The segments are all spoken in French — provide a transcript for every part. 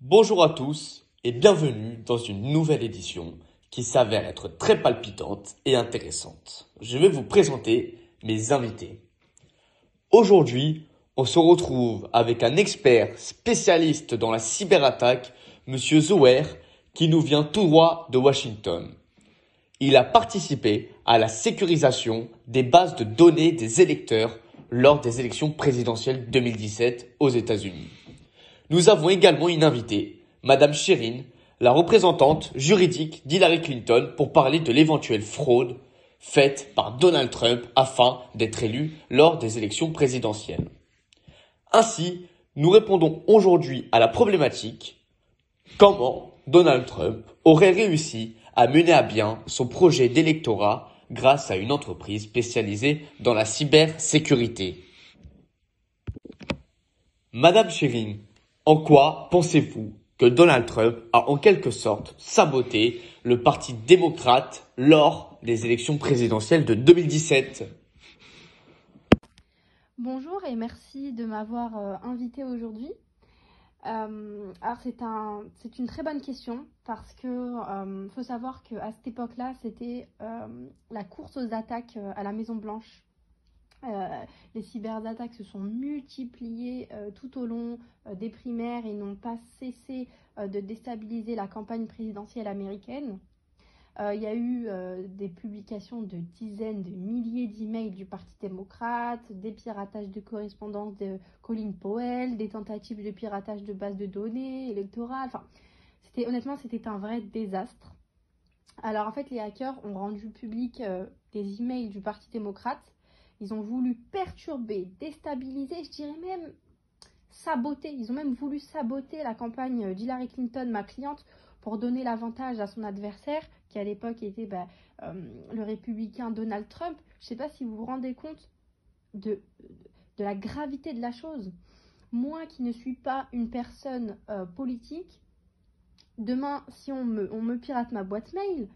Bonjour à tous et bienvenue dans une nouvelle édition qui s'avère être très palpitante et intéressante. Je vais vous présenter mes invités. Aujourd'hui, on se retrouve avec un expert spécialiste dans la cyberattaque, Monsieur Zoer, qui nous vient tout droit de Washington. Il a participé à la sécurisation des bases de données des électeurs lors des élections présidentielles 2017 aux États-Unis. Nous avons également une invitée, Madame Sherin, la représentante juridique d'Hillary Clinton pour parler de l'éventuelle fraude faite par Donald Trump afin d'être élu lors des élections présidentielles. Ainsi, nous répondons aujourd'hui à la problématique comment Donald Trump aurait réussi à mener à bien son projet d'électorat grâce à une entreprise spécialisée dans la cybersécurité. Madame Sherin, en quoi pensez-vous que Donald Trump a en quelque sorte saboté le Parti démocrate lors des élections présidentielles de 2017 Bonjour et merci de m'avoir euh, invité aujourd'hui. Euh, c'est une très bonne question parce que euh, faut savoir qu'à cette époque-là, c'était la course aux attaques à la Maison Blanche euh, les cyberattaques se sont multipliées euh, tout au long euh, des primaires et n'ont pas cessé de déstabiliser la campagne présidentielle américaine. Il y a eu des publications de dizaines de milliers d'emails du Parti démocrate, des piratages de correspondance de Colin Powell, des tentatives de piratage de bases de données électorales. Enfin, c'était honnêtement, c'était un vrai désastre. Alors en fait, les hackers ont rendu public des emails du Parti démocrate ils ont voulu perturber, déstabiliser, je dirais même saboter. Ils ont même voulu saboter la campagne d'Hillary Clinton, ma cliente, pour donner l'avantage à son adversaire, qui à l'époque était bah, euh, le républicain Donald Trump. Je ne sais pas si vous vous rendez compte de, la gravité de la chose. Moi qui ne suis pas une personne euh, politique, demain, si on me, on me pirate ma boîte mail,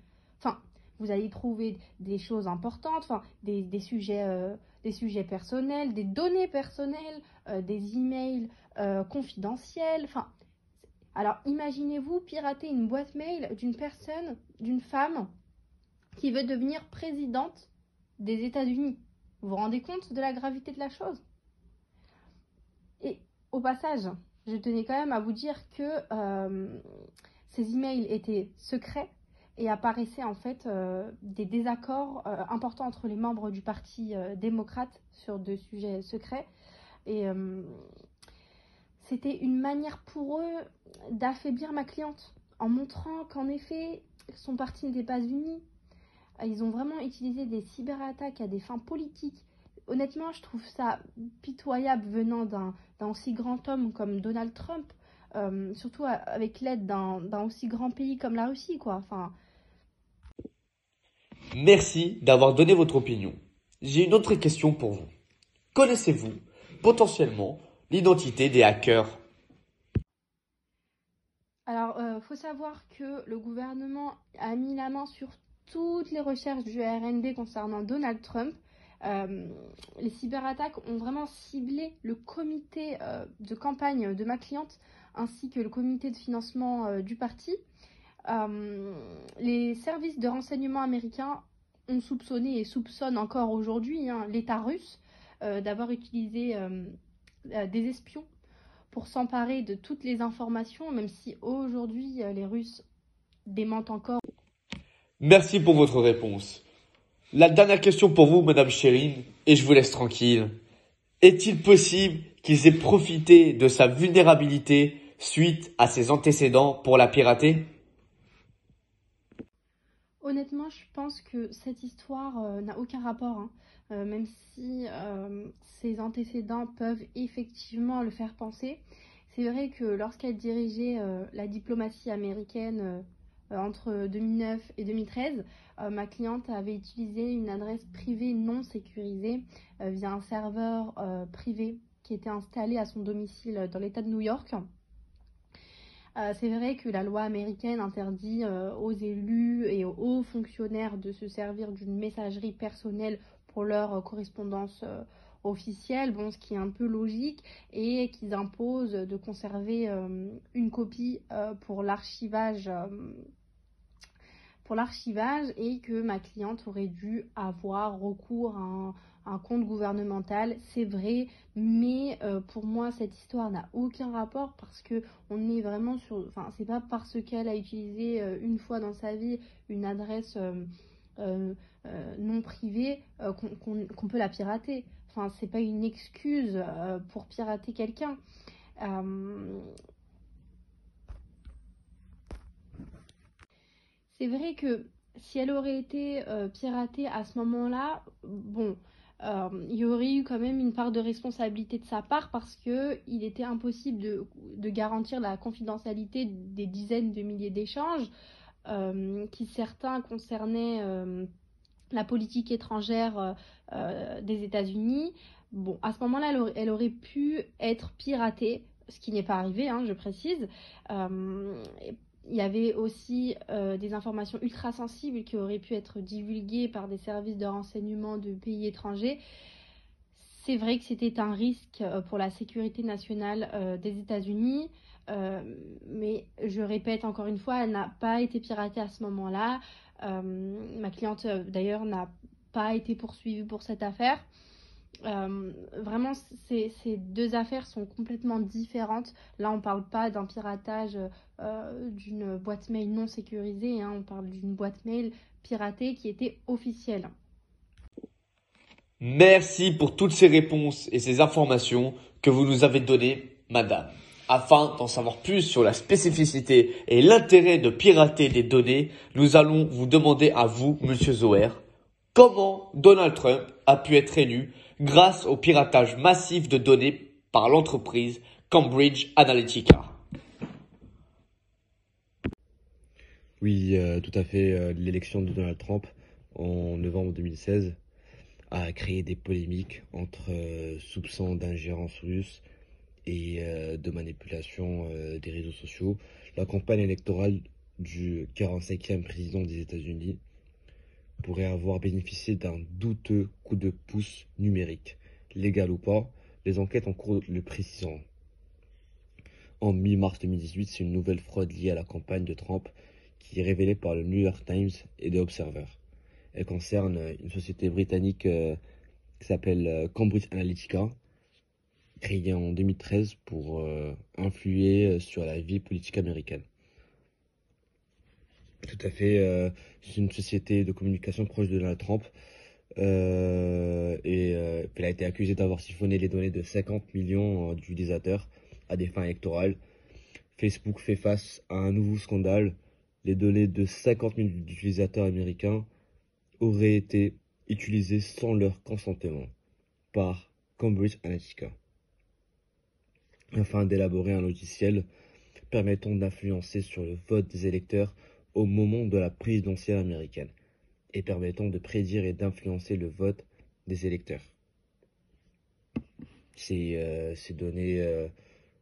vous allez trouver des choses importantes, enfin, des, sujets, euh, des sujets personnels, des données personnelles, euh, des emails euh, confidentiels. Enfin, alors imaginez-vous pirater une boîte mail d'une personne, d'une femme qui veut devenir présidente des États-Unis. Vous vous rendez compte de la gravité de la chose? Et au passage, je tenais quand même à vous dire que ces emails étaient secrets et apparaissaient en fait euh, des désaccords euh, importants entre les membres du Parti euh, démocrate sur deux sujets secrets. Et c'était une manière pour eux d'affaiblir ma cliente en montrant qu'en effet son parti n'était pas uni. Ils ont vraiment utilisé des cyberattaques à des fins politiques. Honnêtement, je trouve ça pitoyable venant d'un aussi grand homme comme Donald Trump. Surtout avec l'aide d'un aussi grand pays comme la Russie, quoi. Enfin, Merci d'avoir donné votre opinion. J'ai une autre question pour vous. Connaissez-vous potentiellement l'identité des hackers? Alors, il euh, faut savoir que le gouvernement a mis la main sur toutes les recherches du RND concernant Donald Trump. Euh, les cyberattaques ont vraiment ciblé le comité euh, de campagne de ma cliente ainsi que le comité de financement du parti. Euh, les services de renseignement américains ont soupçonné et soupçonnent encore aujourd'hui hein, l'État russe euh, d'avoir utilisé euh, des espions pour s'emparer de toutes les informations, même si aujourd'hui les Russes démentent encore. Merci pour votre réponse. La dernière question pour vous, Madame Chérine, et je vous laisse tranquille. Est-il possible qu'ils aient profité de sa vulnérabilité suite à ses antécédents pour la pirater? Honnêtement, je pense que cette histoire euh, n'a aucun rapport, hein. euh, même si euh, ses antécédents peuvent effectivement le faire penser. C'est vrai que lorsqu'elle dirigeait la diplomatie américaine entre 2009 et 2013, ma cliente avait utilisé une adresse privée non sécurisée via un serveur privé qui était installé à son domicile dans l'État de New York. Euh, c'est vrai que la loi américaine interdit euh, aux élus et aux hauts fonctionnaires de se servir d'une messagerie personnelle pour leur euh, correspondance officielle, bon, ce qui est un peu logique, et qu'ils imposent de conserver une copie pour l'archivage pour l'archivage et que ma cliente aurait dû avoir recours à un, compte gouvernemental. C'est vrai, mais euh, pour moi cette histoire n'a aucun rapport parce que on est vraiment sur. Enfin, c'est pas parce qu'elle a utilisé euh, une fois dans sa vie une adresse euh, non privée qu'on peut la pirater. Enfin, c'est pas une excuse pour pirater quelqu'un. C'est vrai que si elle aurait été piratée à ce moment-là, bon, euh, il y aurait eu quand même une part de responsabilité de sa part parce que il était impossible de, garantir la confidentialité des dizaines de milliers d'échanges euh, qui certains concernaient la politique étrangère des États-Unis. Bon, à ce moment-là, elle, aurait pu être piratée, ce qui n'est pas arrivé, hein, je précise il y avait aussi euh, des informations ultra sensibles qui auraient pu être divulguées par des services de renseignement de pays étrangers. C'est vrai que c'était un risque euh, pour la sécurité nationale euh, des États-Unis, mais je répète encore une fois, elle n'a pas été piratée à ce moment-là. ma cliente, d'ailleurs, n'a pas été poursuivie pour cette affaire. Euh, vraiment, ces, deux affaires sont complètement différentes. Là, on ne parle pas d'un piratage euh, d'une boîte mail non sécurisée, hein. on parle d'une boîte mail piratée qui était officielle. Merci pour toutes ces réponses et ces informations que vous nous avez données, madame. Afin d'en savoir plus sur la spécificité et l'intérêt de pirater des données, nous allons vous demander à vous, monsieur Zoer, comment Donald Trump a pu être élu grâce au piratage massif de données par l'entreprise Cambridge Analytica. Oui, euh, tout à fait. Euh, l'élection de Donald Trump en novembre 2016 a créé des polémiques entre euh, soupçons d'ingérence russe et de manipulation des réseaux sociaux. La campagne électorale du 45e président des États-Unis pourrait avoir bénéficié d'un douteux coup de pouce numérique. Légal ou pas, les enquêtes en cours le précisant. En mi-mars 2018, c'est une nouvelle fraude liée à la campagne de Trump qui est révélée par le New York Times et The Observer. Elle concerne une société britannique euh, qui s'appelle euh, Cambridge Analytica, créée en 2013 pour euh, influer sur la vie politique américaine. Tout à fait. Euh, c'est une société de communication proche de Donald Trump. Euh, et euh, elle a été accusée d'avoir siphonné les données de 50 millions d'utilisateurs à des fins électorales. Facebook fait face à un nouveau scandale. Les données de 50 millions d'utilisateurs américains auraient été utilisées sans leur consentement par Cambridge Analytica afin d'élaborer un logiciel permettant d'influencer sur le vote des électeurs au moment de la présidentielle américaine et permettant de prédire et d'influencer le vote des électeurs. Ces, euh, données euh,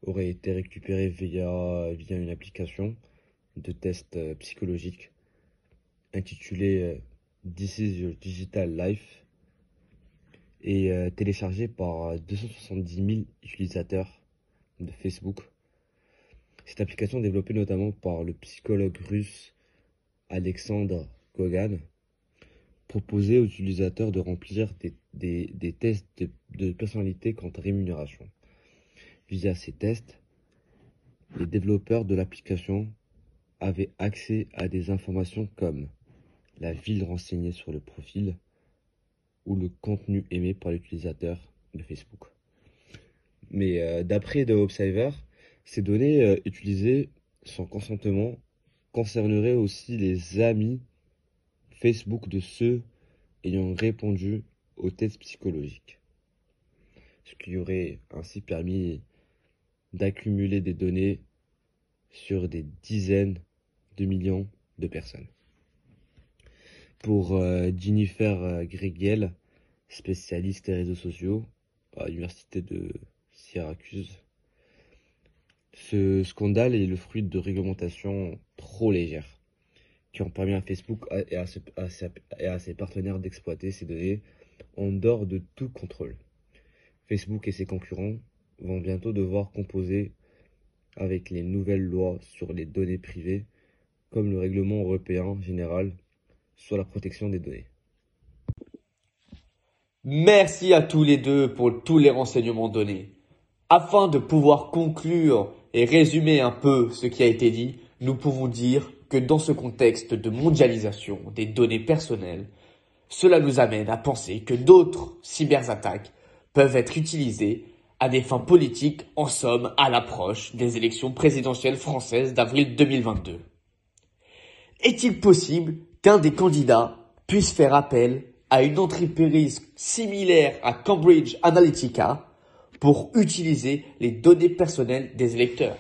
auraient été récupérées via, une application de test euh, psychologique intitulée This is your digital life et téléchargée par 270 000 utilisateurs de Facebook. Cette application développée notamment par le psychologue russe Alexandre Kogan proposait aux utilisateurs de remplir des, tests de, personnalité quant à rémunération. Via ces tests, les développeurs de l'application avaient accès à des informations comme la ville renseignée sur le profil ou le contenu aimé par l'utilisateur de Facebook. Mais euh, d'après The Observer, ces données euh, utilisées sans consentement concernerait aussi les amis Facebook de ceux ayant répondu aux tests psychologiques. Ce qui aurait ainsi permis d'accumuler des données sur des dizaines de millions de personnes. Pour euh, Jennifer euh, Gregel, spécialiste des réseaux sociaux à l'université de Syracuse, ce scandale est le fruit de réglementations trop légères qui ont permis à Facebook et à, ses, partenaires d'exploiter ces données en dehors de tout contrôle. Facebook et ses concurrents vont bientôt devoir composer avec les nouvelles lois sur les données privées, comme le règlement européen général sur la protection des données. Merci à tous les deux pour tous les renseignements donnés. Afin de pouvoir conclure et résumer un peu ce qui a été dit, nous pouvons dire que dans ce contexte de mondialisation des données personnelles, cela nous amène à penser que d'autres cyberattaques peuvent être utilisées à des fins politiques, en somme, à l'approche des élections présidentielles françaises d'avril 2022. Est-il possible qu'un des candidats puisse faire appel à une entreprise similaire à Cambridge Analytica pour utiliser les données personnelles des électeurs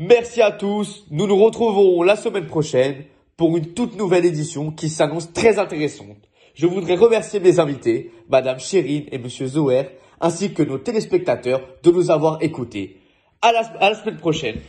Merci à tous, nous nous retrouverons la semaine prochaine pour une toute nouvelle édition qui s'annonce très intéressante. Je voudrais remercier mes invités, Madame Chérine et Monsieur Zoer, ainsi que nos téléspectateurs de nous avoir écoutés. À à la semaine prochaine.